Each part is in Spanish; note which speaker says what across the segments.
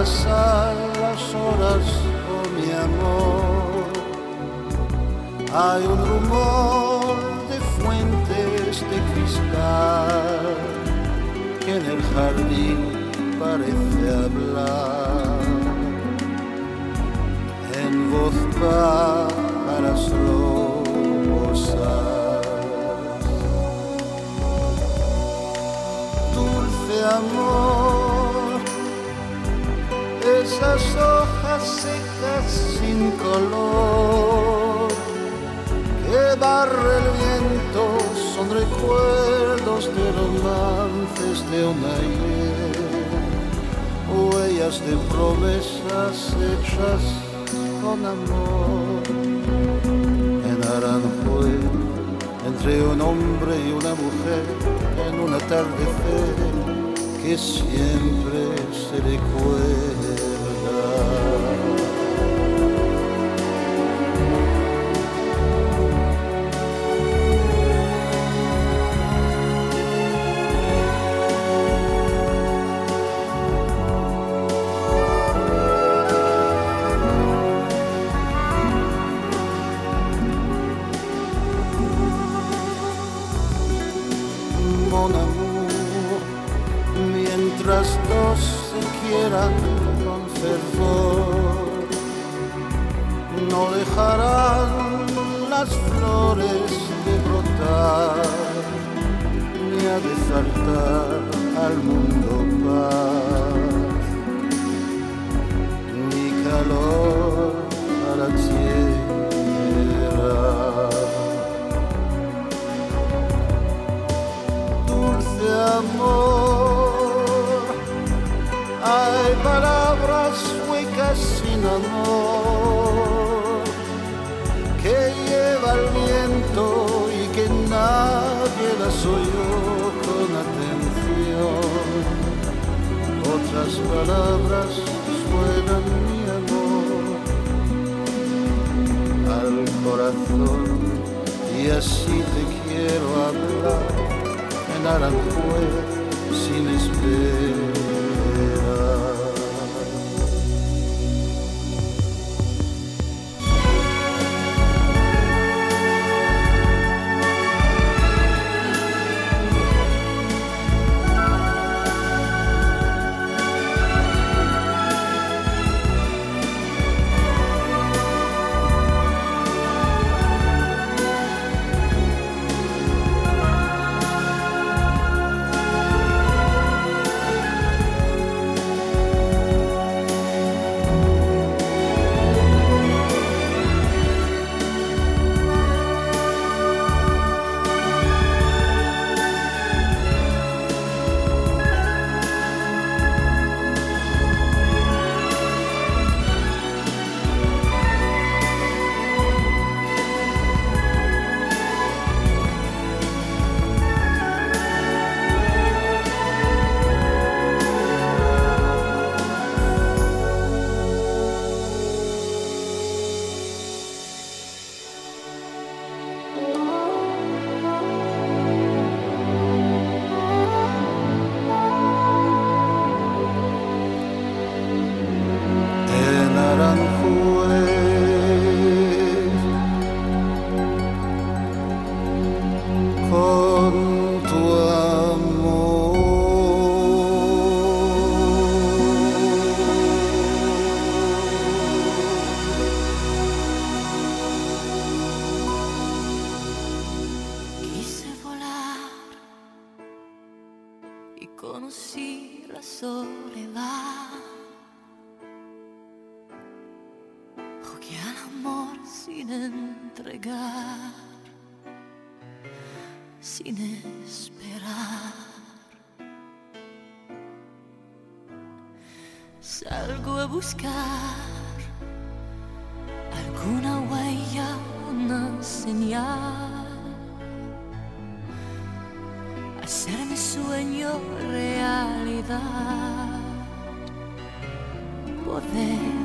Speaker 1: passar. buscar alguna huella, una señal, hacer mi sueño realidad,
Speaker 2: poder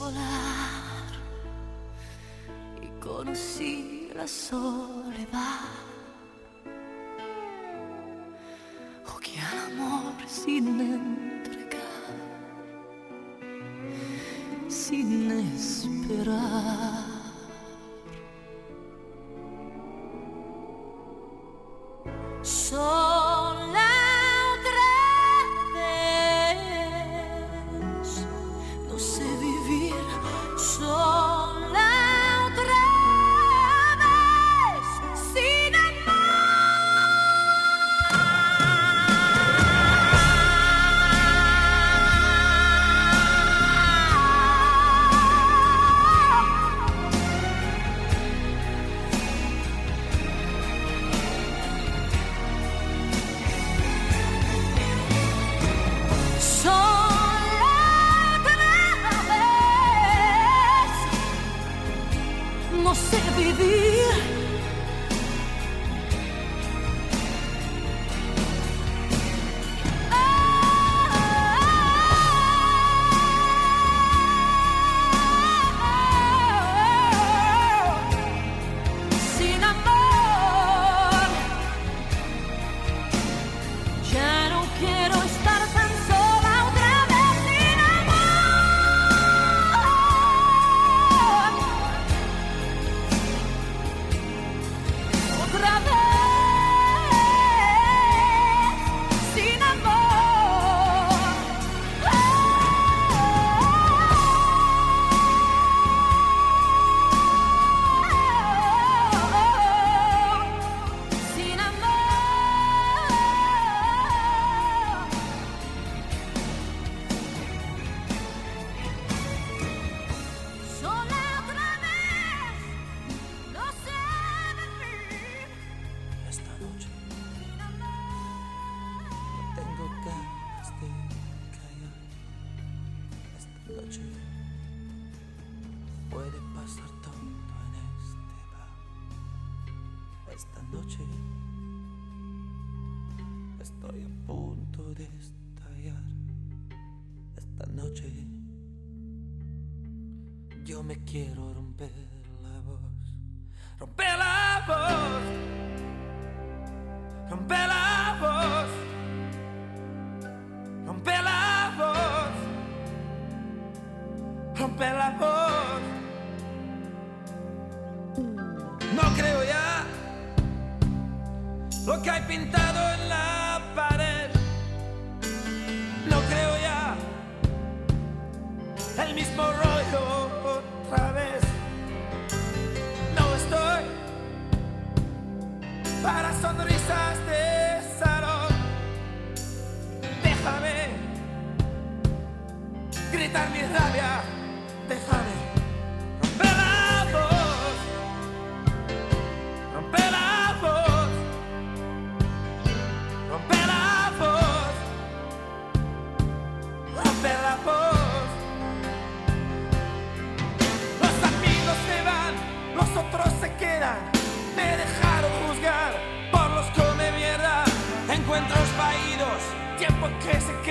Speaker 2: volar y conocí la soledad. Oh, Jugué al amor sin entregar, sin esperar.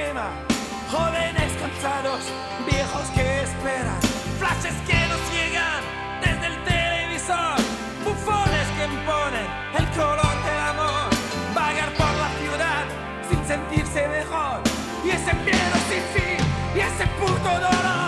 Speaker 3: Jóvenes cansados, viejos que esperan, flashes que nos llegan desde el televisor, bufones que imponen el color del amor, vagar por la ciudad sin sentirse mejor, y ese miedo sin fin, y ese puto dolor.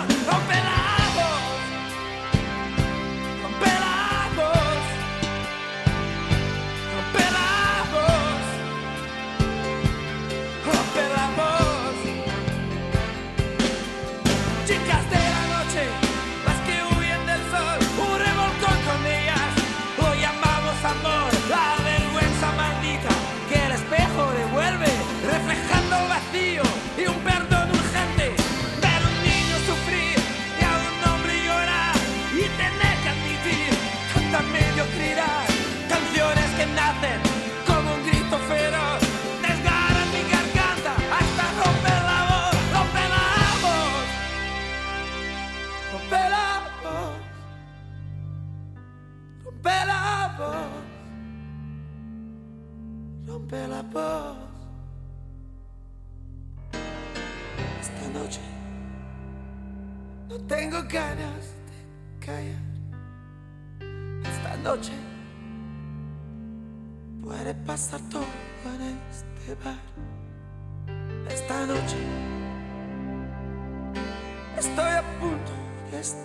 Speaker 3: Esta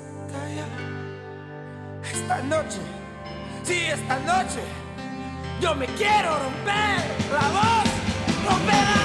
Speaker 3: noche, sí, esta noche, yo me quiero romper la voz, romper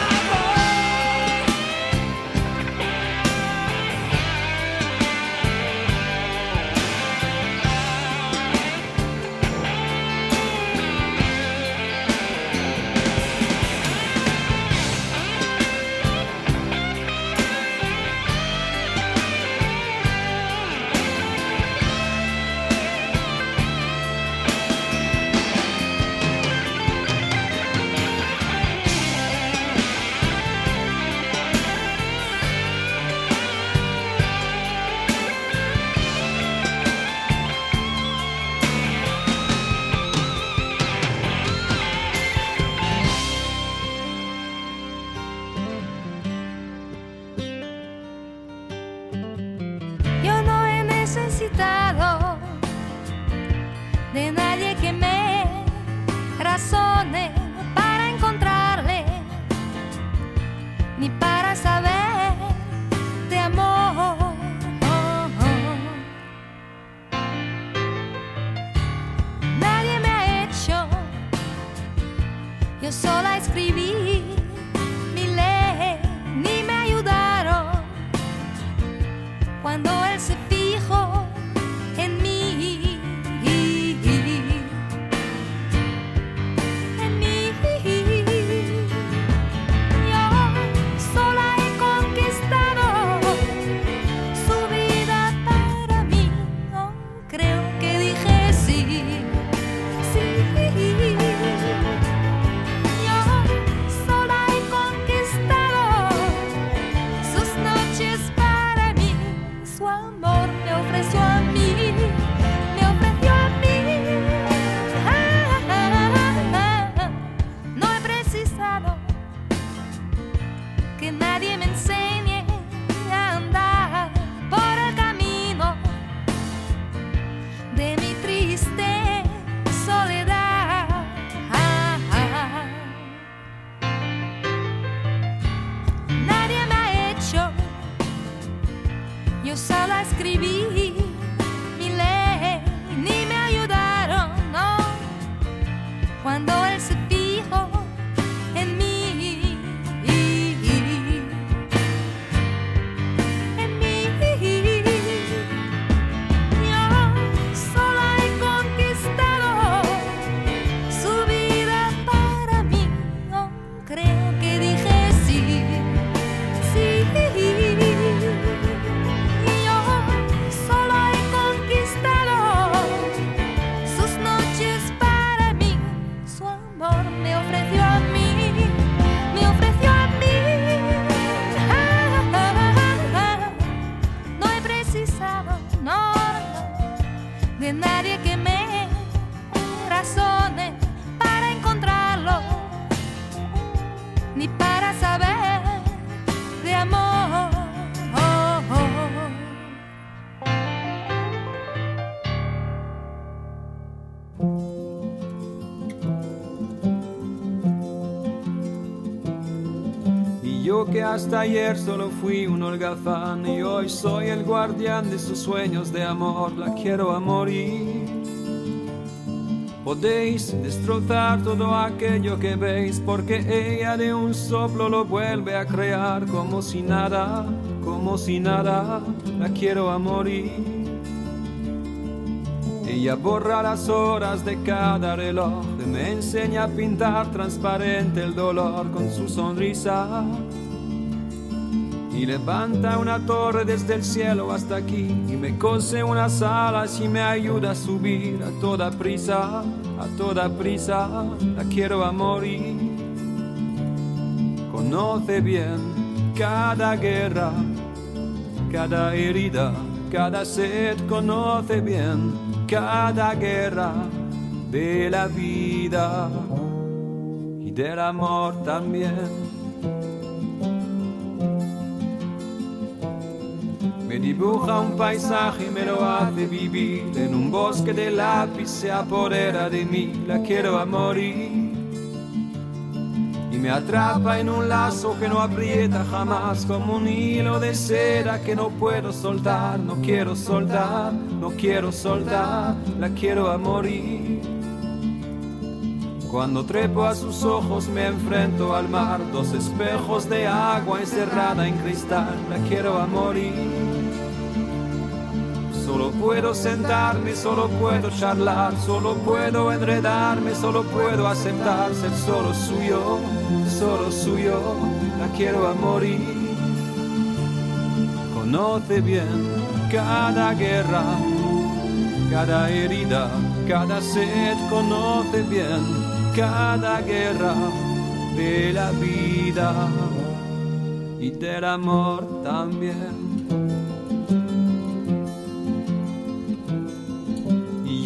Speaker 2: yo que
Speaker 4: hasta ayer solo fui un holgazán y hoy soy el guardián de sus sueños de amor, la quiero a morir. Podéis destrozar todo aquello que veis porque ella de un soplo lo vuelve a crear como si nada, como si nada, la quiero a morir. Ella borra las horas de cada reloj, me enseña a pintar transparente el dolor con su sonrisa. Y levanta una torre desde el cielo hasta aquí y me cose unas alas y me ayuda a subir a toda prisa, a toda prisa, la quiero a morir. Conoce bien cada guerra, cada herida, cada sed, conoce bien cada guerra de la vida y del amor también. Me dibuja un paisaje y me lo hace vivir. En un bosque de lápiz se apodera de mí, la quiero a morir y me atrapa en un lazo que no aprieta jamás, como un hilo de seda que no puedo soltar, no quiero soltar, no quiero soltar, la quiero a morir. Cuando trepo a sus ojos me enfrento al mar, dos espejos de agua encerrada en cristal, la quiero a morir. Solo puedo sentarme, solo puedo charlar, solo puedo enredarme, solo puedo aceptar ser solo suyo, solo suyo, la quiero a morir. Conoce bien cada guerra, cada herida, cada sed, conoce bien cada guerra de la vida y del amor también.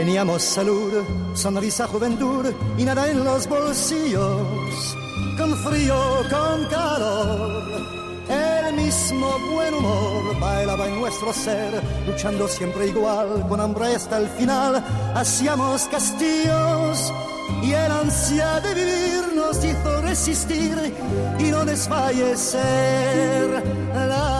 Speaker 5: Teníamos salud, sonrisa, juventud y nada en los bolsillos, con frío, con calor el mismo buen humor bailaba en nuestro ser, luchando siempre igual, con hambre hasta el final. Hacíamos castillos y el ansia de vivir nos hizo resistir y no desfallecer. La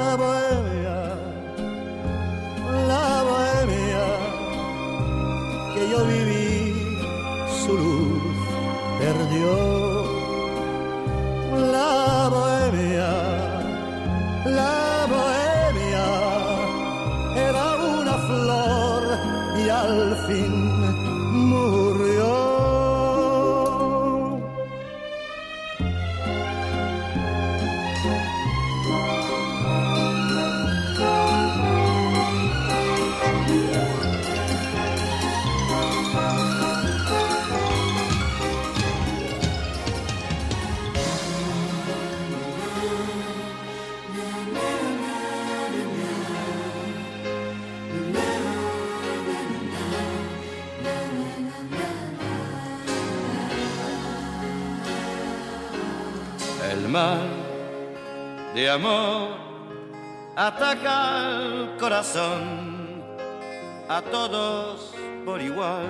Speaker 5: yo viví,
Speaker 6: de amor ataca al corazón a todos por igual,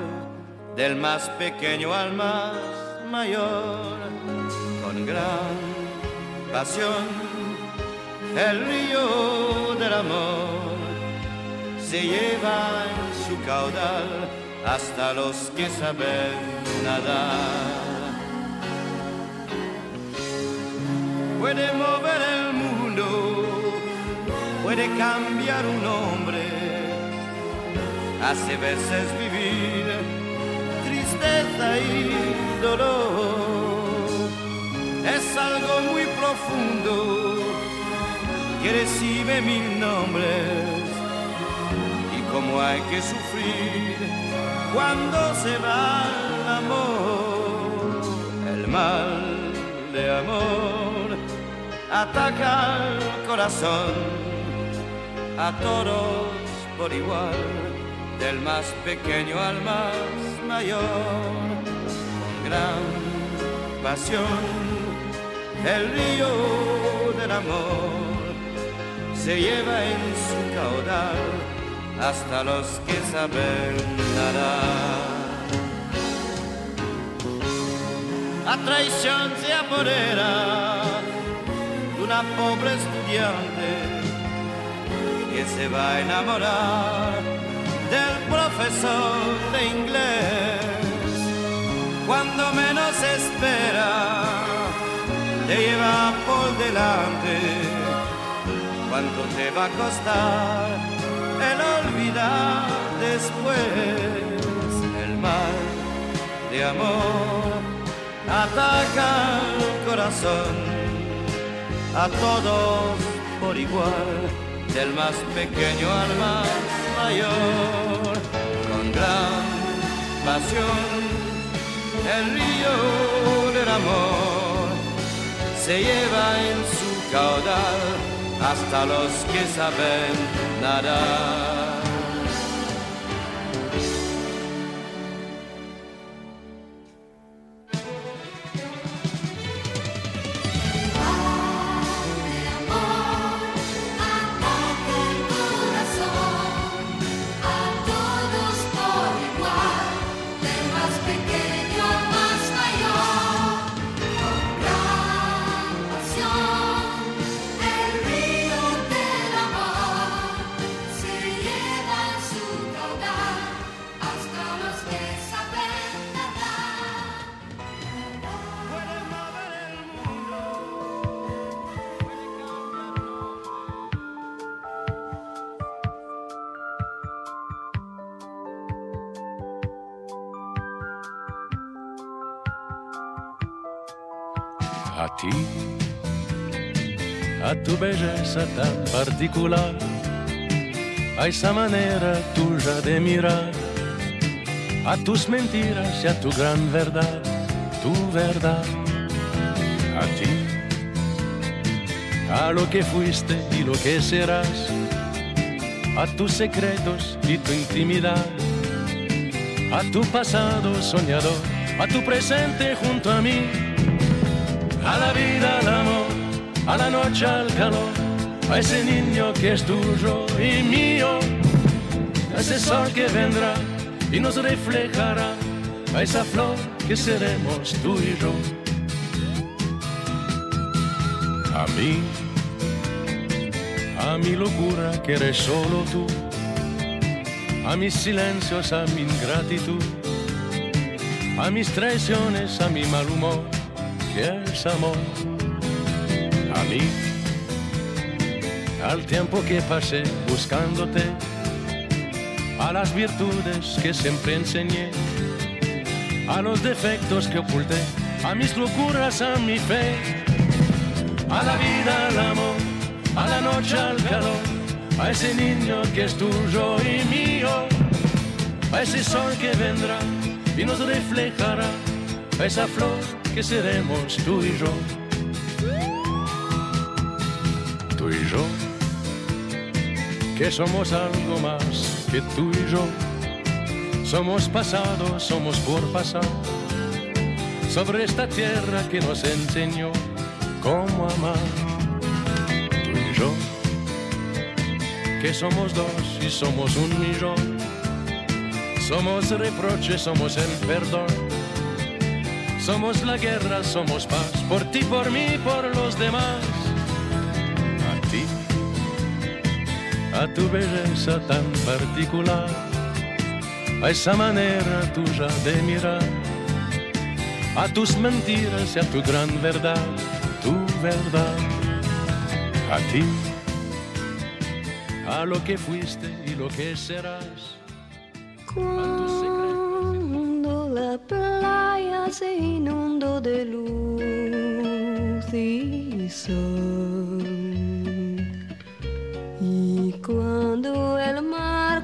Speaker 6: del más pequeño al más mayor, con gran pasión. El río del amor se lleva en su caudal hasta los que saben nadar. puede mover cambiar un hombre, hace veces vivir tristeza y dolor. Es algo muy profundo. Que recibe mil nombres. Y como hay que sufrir cuando se va el amor, el mal de amor ataca al corazón a todos por igual, del más pequeño al más mayor, con gran pasión. El río del amor se lleva en su caudal hasta los que saben nadar. La traición se apodera una pobre estudiante se va a enamorar del profesor de inglés. Cuando menos espera, te lleva por delante. ¿Cuánto te va a costar el olvidar después el mal de amor? Ataca el corazón a todos por igual, del más pequeño al más mayor, con gran pasión. El río del amor se lleva en su caudal hasta los que saben nadar.
Speaker 7: Tan particular, a esa manera tuya de mirar, a tus mentiras y a tu gran verdad, tu verdad, a ti, a lo que fuiste y lo que serás, a tus secretos y tu intimidad a tu pasado soñador, a tu presente junto a mí, a la vida, al amor, a la noche, al calor, a ese niño que es tuyo y mío, a ese sol que vendrá y nos reflejará, a esa flor que seremos tú y yo. A mí, a mi locura que eres solo tú a mis silencios, a mi ingratitud, a mis traiciones, a mi mal humor, que es amor, a mí, al tiempo que pasé buscándote, a las virtudes que siempre enseñé, a los defectos que oculté, a mis locuras, a mi fe, a la vida, al amor, a la noche, al calor a ese niño que es tuyo y mío, a ese sol que vendrá y nos reflejará, a esa flor que seremos tú y yo. Tú y yo, que somos algo más que tú y yo. Somos pasado, somos por pasar, sobre esta tierra que nos enseñó cómo amar que somos dos y somos un millón. Somos reproche, somos el perdón. Somos la guerra, somos paz, por ti, por mí, por los demás. A tu belleza tan particular, a esa manera tuya de mirar, a tus mentiras y a tu gran verdad, tu verdad. A ti a lo que fuiste y lo que serás.
Speaker 8: Cuando la playa se inundó de luz y sol. Y cuando el mar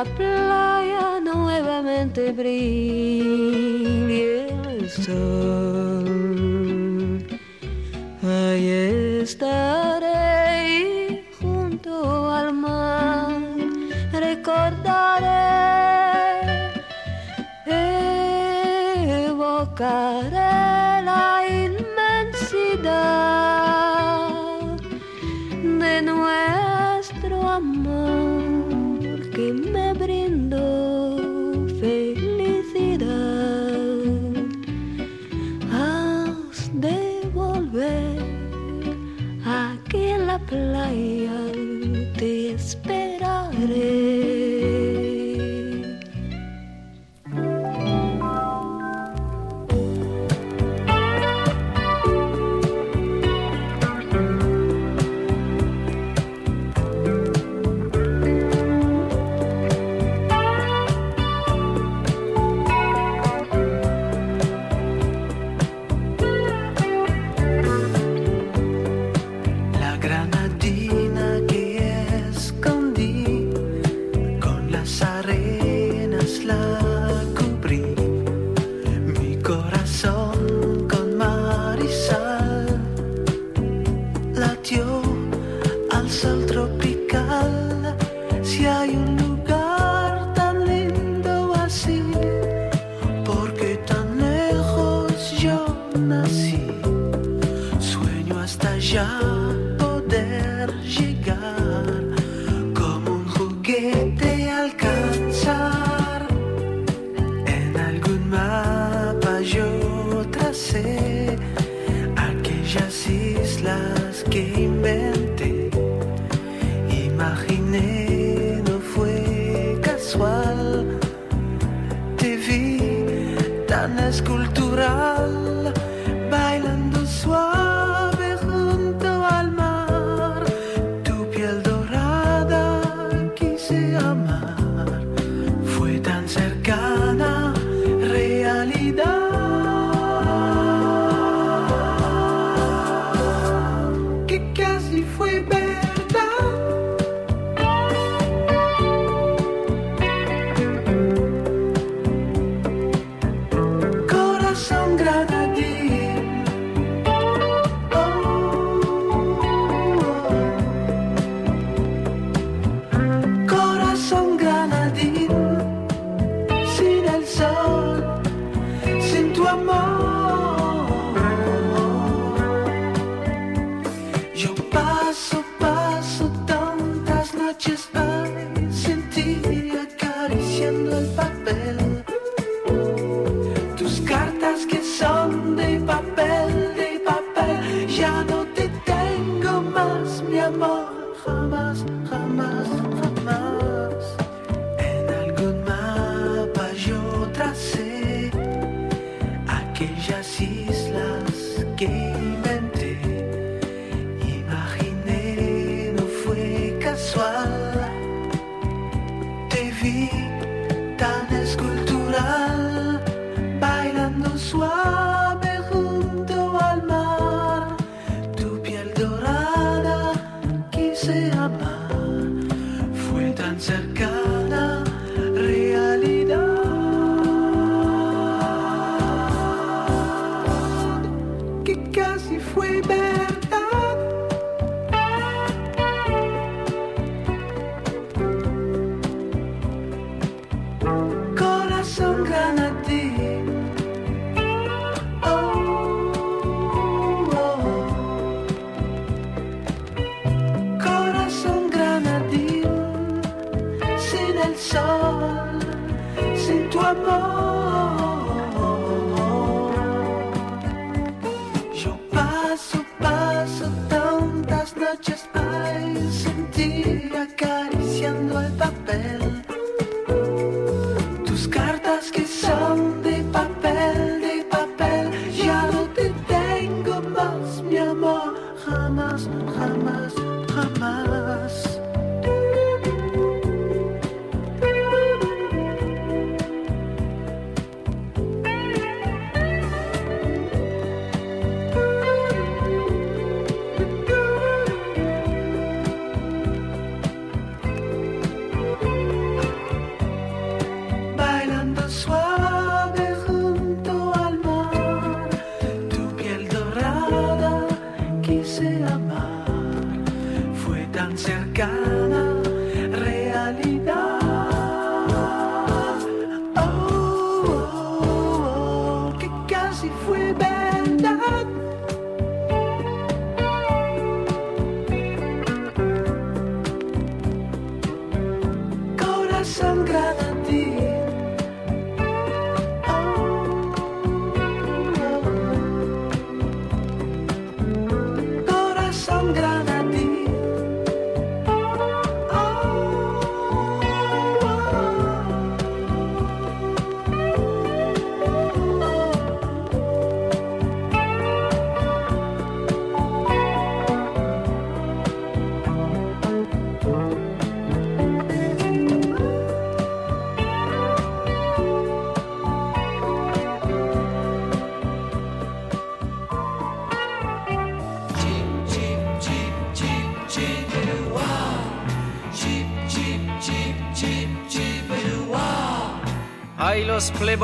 Speaker 8: la playa nuevamente brille el sol.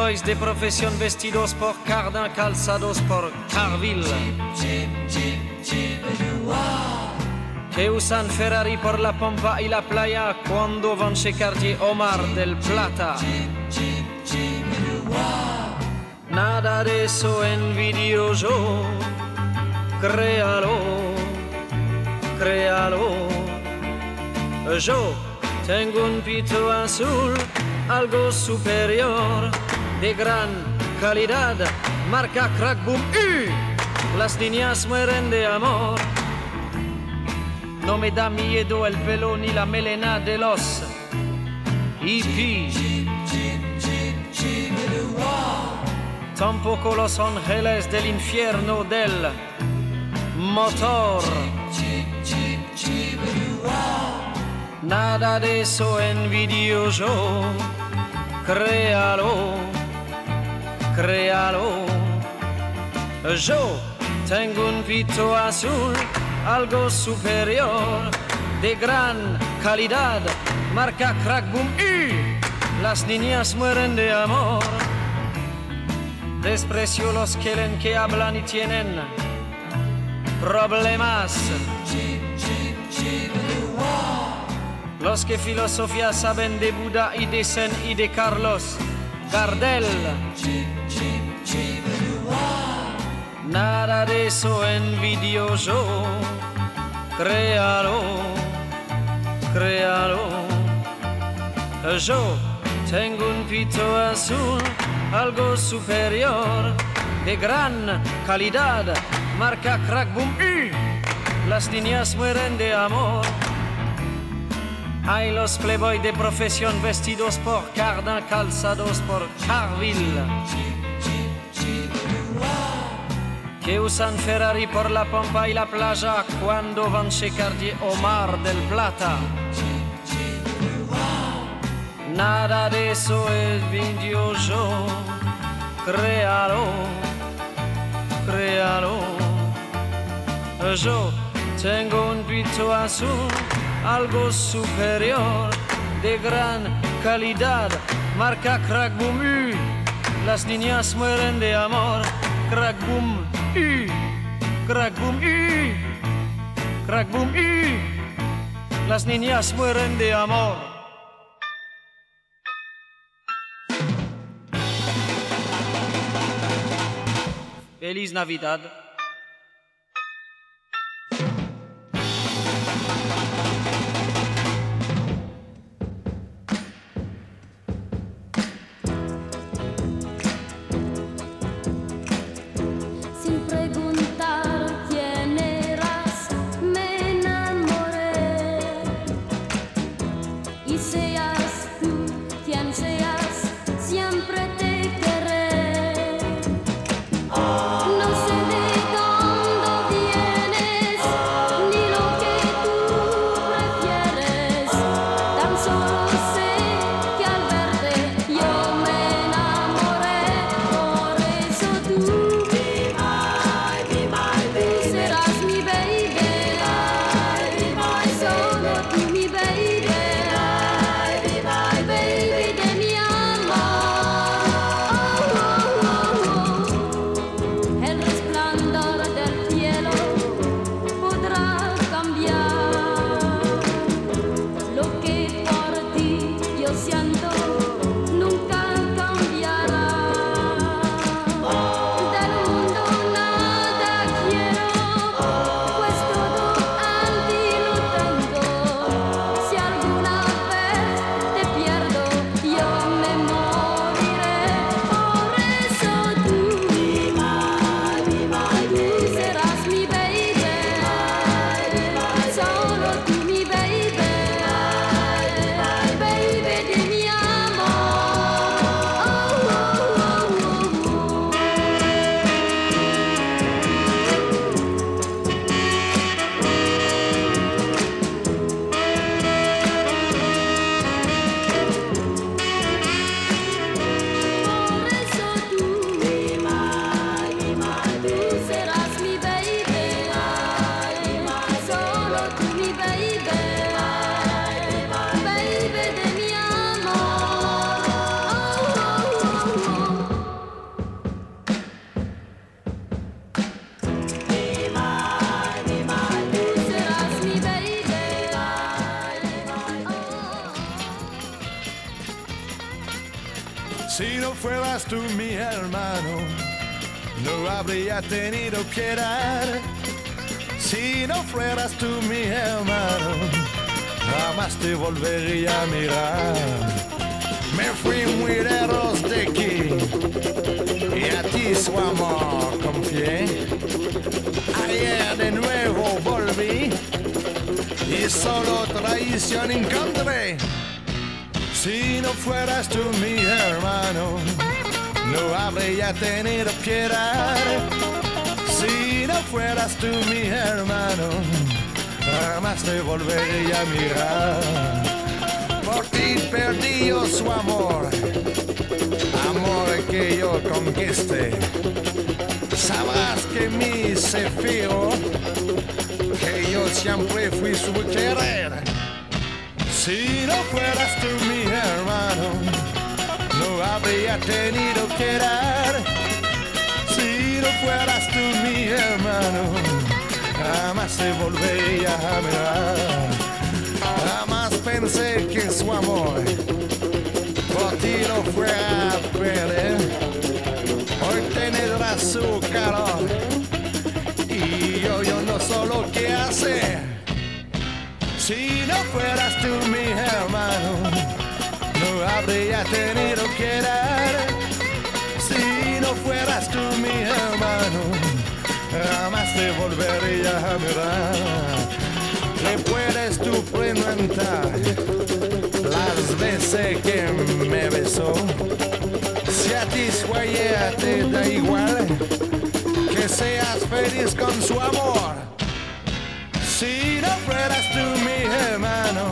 Speaker 8: boys de
Speaker 9: profesión vestidos por cardan, calzados por Carville. Que usan Ferrari por la pompa y la playa cuando van a Cartier Omar del Plata. Nada de eso envidio yo, créalo, créalo. Yo tengo un pito azul, algo superior. De gran calidad, marca crack boom las niñas mueren de amor. No me da miedo el pelo ni la melena de los hippies. Tampoco los ángeles del infierno del motor. Nada de eso envidio yo. Créalo, créalo. Yo tengo un pito azul, algo superior, de gran calidad, marca crack y las niñas mueren de amor. Desprecio los que que hablan y tienen problemas. Los que filosofía saben de Buda y de Zen y de Carlos Gardel. Nada de eso envidio yo. Créalo, créalo. Yo tengo un pito azul, algo superior, de gran calidad, marca crack boom las niñas mueren de amor. Hay los playboy de profesión vestidos por Cardin, calzados por Carville. Que usan Ferrari por la pampa y la playa cuando van Cartier o Mar del Plata. Nada de eso es video yo. Créalo, créalo. Yo tengo un pito azul algo superior, de gran calidad, marca crack boom y las niñas mueren de amor, crack boom y crack boom y crack boom y las niñas mueren de amor. Feliz Navidad.
Speaker 10: Volvería a mirar. Me fui muy lejos de aquí y a ti su amor confié. Ayer de nuevo volví y solo traición encontré. Si no fueras tú mi hermano, no habría tenido piedad. Si no fueras tú mi hermano, jamás te volvería a mirar. Por ti perdí yo su amor, amor que yo conquiste. Sabrás que mi se fío, que yo siempre fui su querer. Si no fueras tú mi hermano, no habría tenido que dar. Si no fueras tú mi hermano, jamás te volvería a mirar. Jamás pensé que su amor por ti no fuera a perder. Hoy tendrá su calor y yo, yo no solo qué hacer. Si no fueras tú mi hermano, no habría tenido que dar. Si no fueras tú mi hermano, te volvería a mirar. Le puedes tú preguntar las veces que me besó. Si a ti su ayer te da igual, que seas feliz con su amor. Si no fueras tú mi hermano,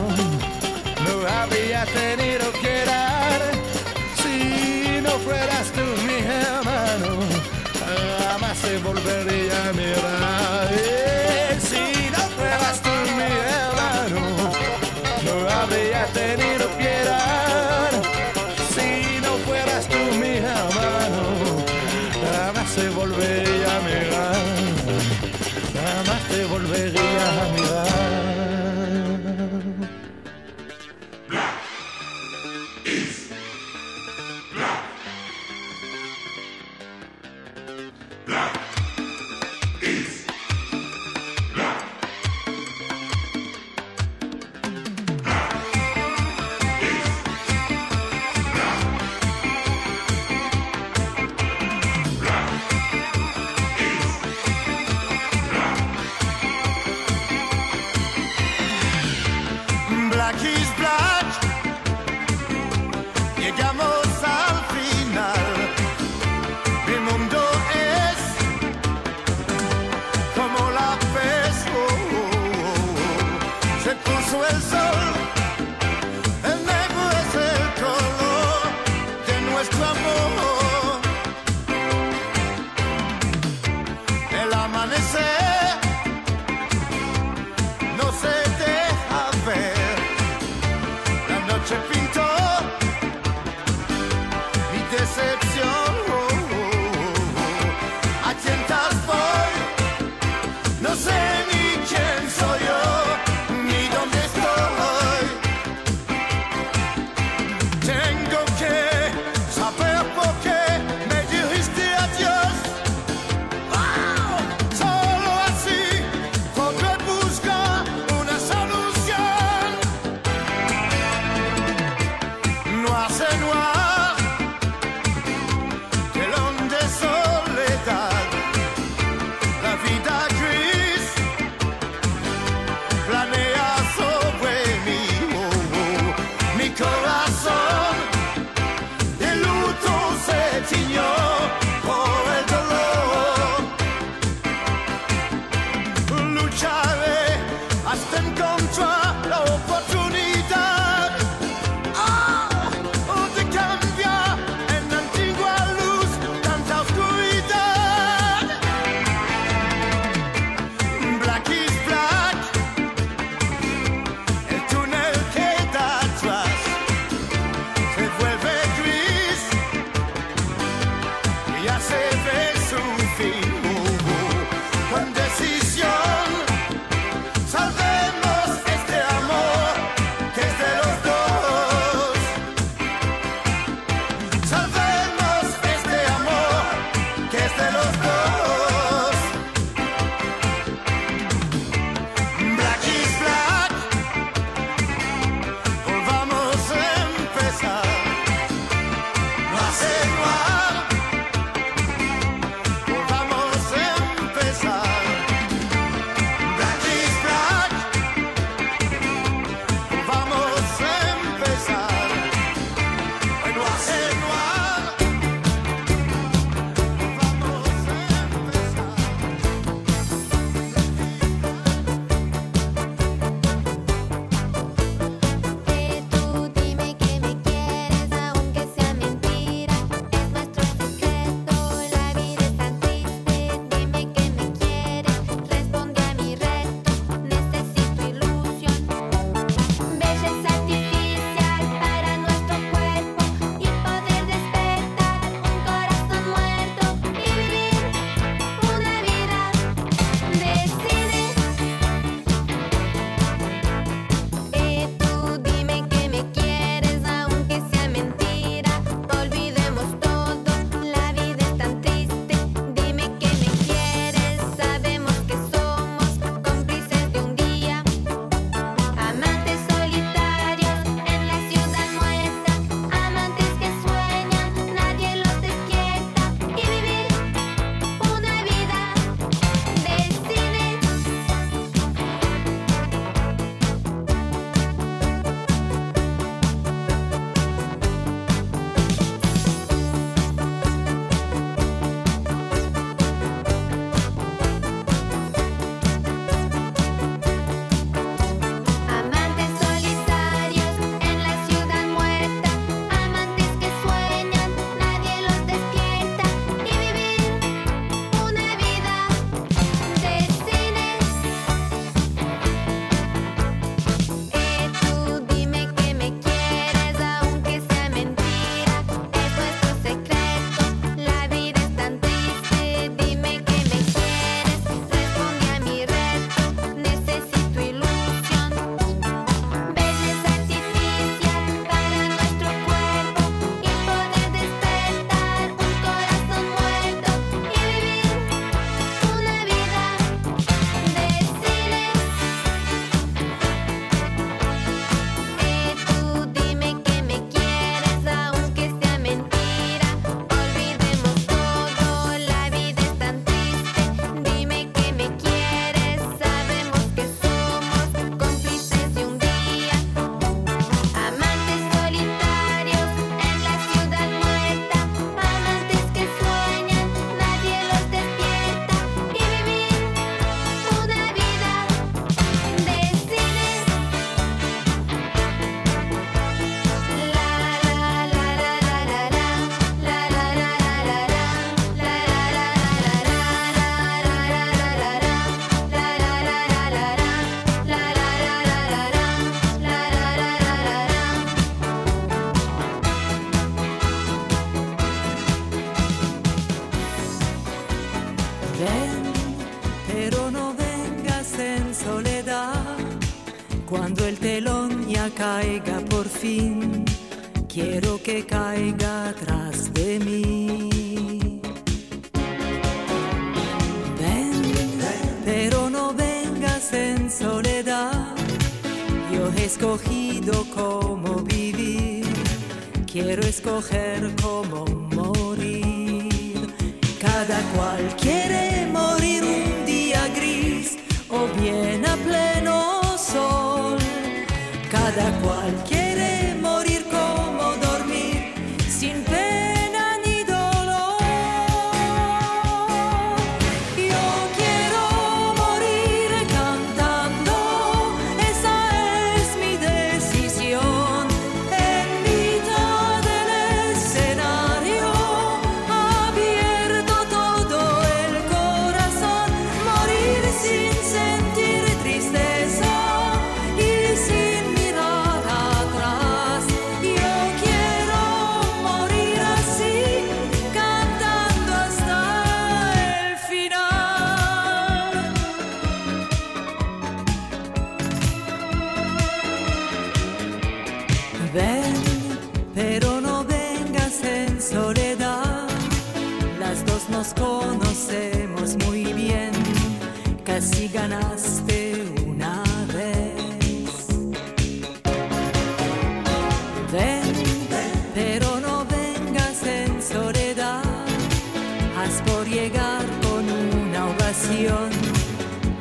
Speaker 10: no habría tenido que dar. Si no fueras tú se volvería a mirar.
Speaker 11: like he's
Speaker 12: blind. You got more. Caiga por fin, quiero que caiga atrás de mí. Ven, pero no vengas en soledad. Yo he escogido cómo vivir, quiero escoger cómo morir. Cada cual quiere morir un día gris o bien Cada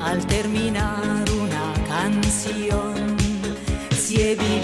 Speaker 12: al terminar una canción. Si he vivido